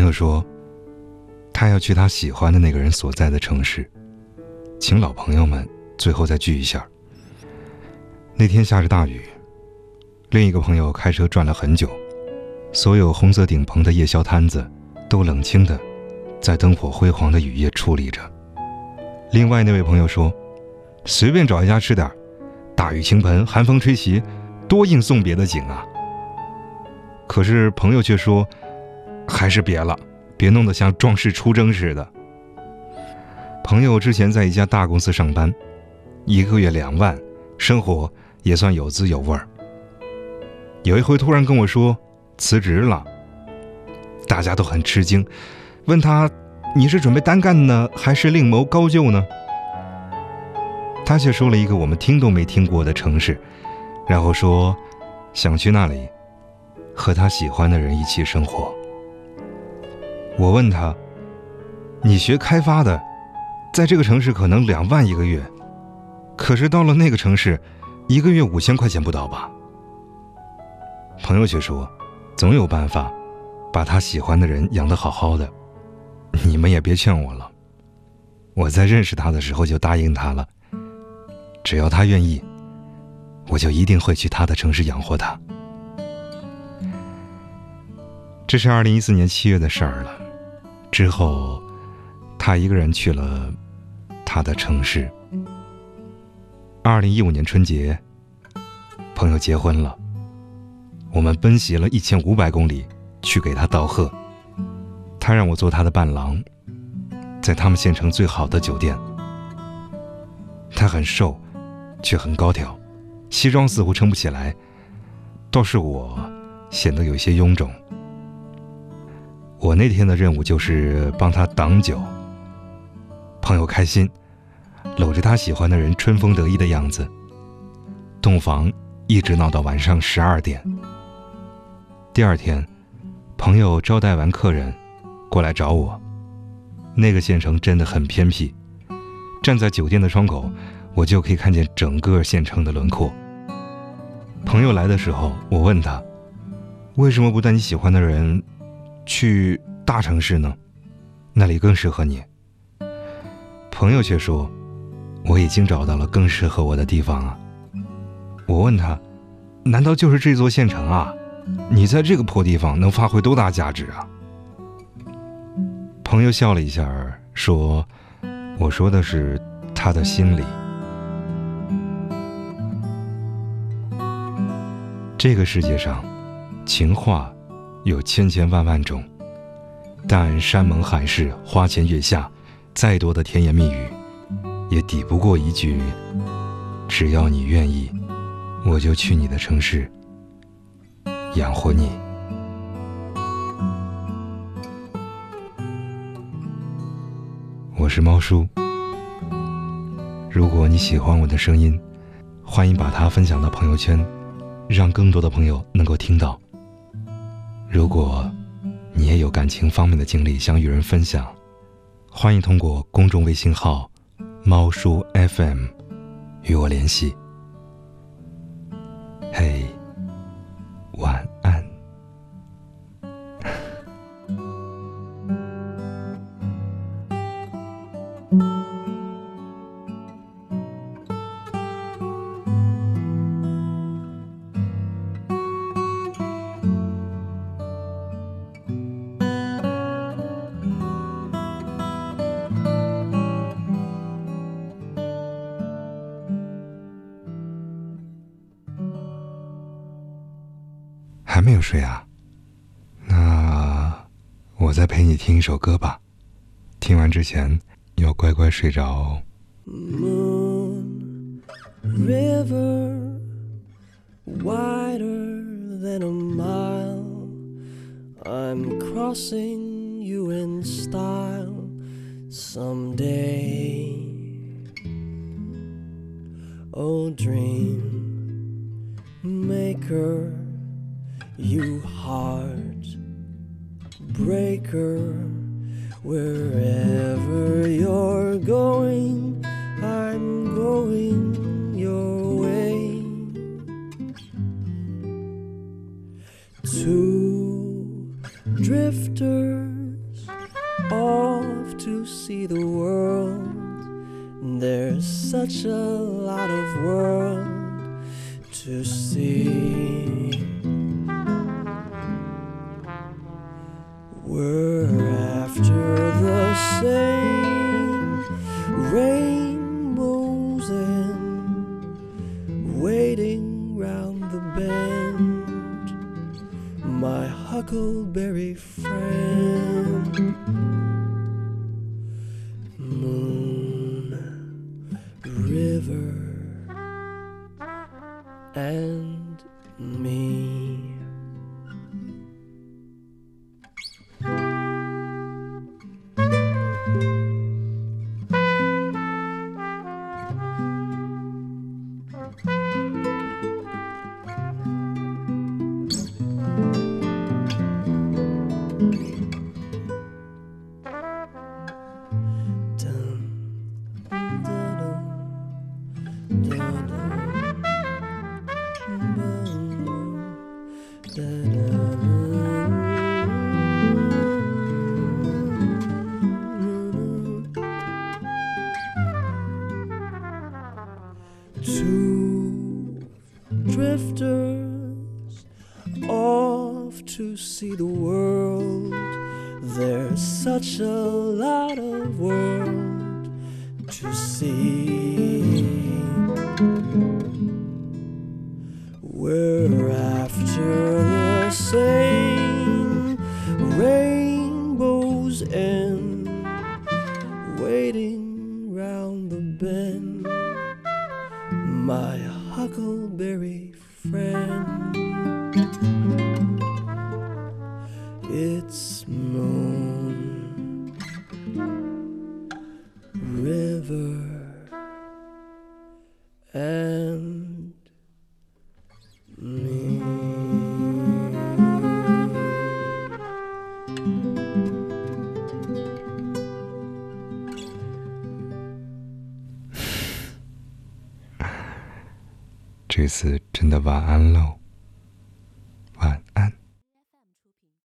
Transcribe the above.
朋友说，他要去他喜欢的那个人所在的城市，请老朋友们最后再聚一下。那天下着大雨，另一个朋友开车转了很久，所有红色顶棚的夜宵摊子都冷清的在灯火辉煌的雨夜矗立着。另外那位朋友说，随便找一家吃点大雨倾盆，寒风吹袭，多应送别的景啊。可是朋友却说，还是别了，别弄得像壮士出征似的。朋友之前在一家大公司上班，一个月两万，生活也算有滋有味儿。有一回突然跟我说辞职了，大家都很吃惊，问他你是准备单干呢，还是另谋高就呢？他却说了一个我们听都没听过的城市，然后说想去那里和他喜欢的人一起生活。我问他：“你学开发的，在这个城市可能两万一个月，可是到了那个城市，一个月五千块钱不到吧？”朋友却说：“总有办法把他喜欢的人养得好好的，你们也别劝我了。我在认识他的时候就答应他了。”只要他愿意，我就一定会去他的城市养活他。这是二零一四年七月的事儿了。之后，他一个人去了他的城市。二零一五年春节，朋友结婚了，我们奔袭了一千五百公里去给他道贺。他让我做他的伴郎，在他们县城最好的酒店。他很瘦。却很高挑，西装似乎撑不起来，倒是我显得有些臃肿。我那天的任务就是帮他挡酒。朋友开心，搂着他喜欢的人，春风得意的样子。洞房一直闹到晚上十二点。第二天，朋友招待完客人，过来找我。那个县城真的很偏僻，站在酒店的窗口。我就可以看见整个县城的轮廓。朋友来的时候，我问他：“为什么不带你喜欢的人去大城市呢？那里更适合你。”朋友却说：“我已经找到了更适合我的地方啊。”我问他：“难道就是这座县城啊？你在这个破地方能发挥多大价值啊？”朋友笑了一下，说：“我说的是他的心里。”这个世界上，情话有千千万万种，但山盟海誓、花前月下，再多的甜言蜜语，也抵不过一句“只要你愿意，我就去你的城市养活你”。我是猫叔，如果你喜欢我的声音，欢迎把它分享到朋友圈。让更多的朋友能够听到。如果你也有感情方面的经历想与人分享，欢迎通过公众微信号“猫叔 FM” 与我联系。还没有睡啊？那我再陪你听一首歌吧。听完之前要乖乖睡着。you heart breaker wherever you're going i'm going your way. Two huckleberry friend, moon, river, and me. Two drifters off to see the world. There's such a lot of world to see. We're after the same rainbows and waiting round the bend. My huckleberry friend. It's moon, river, and me. 这次真的晚安喽。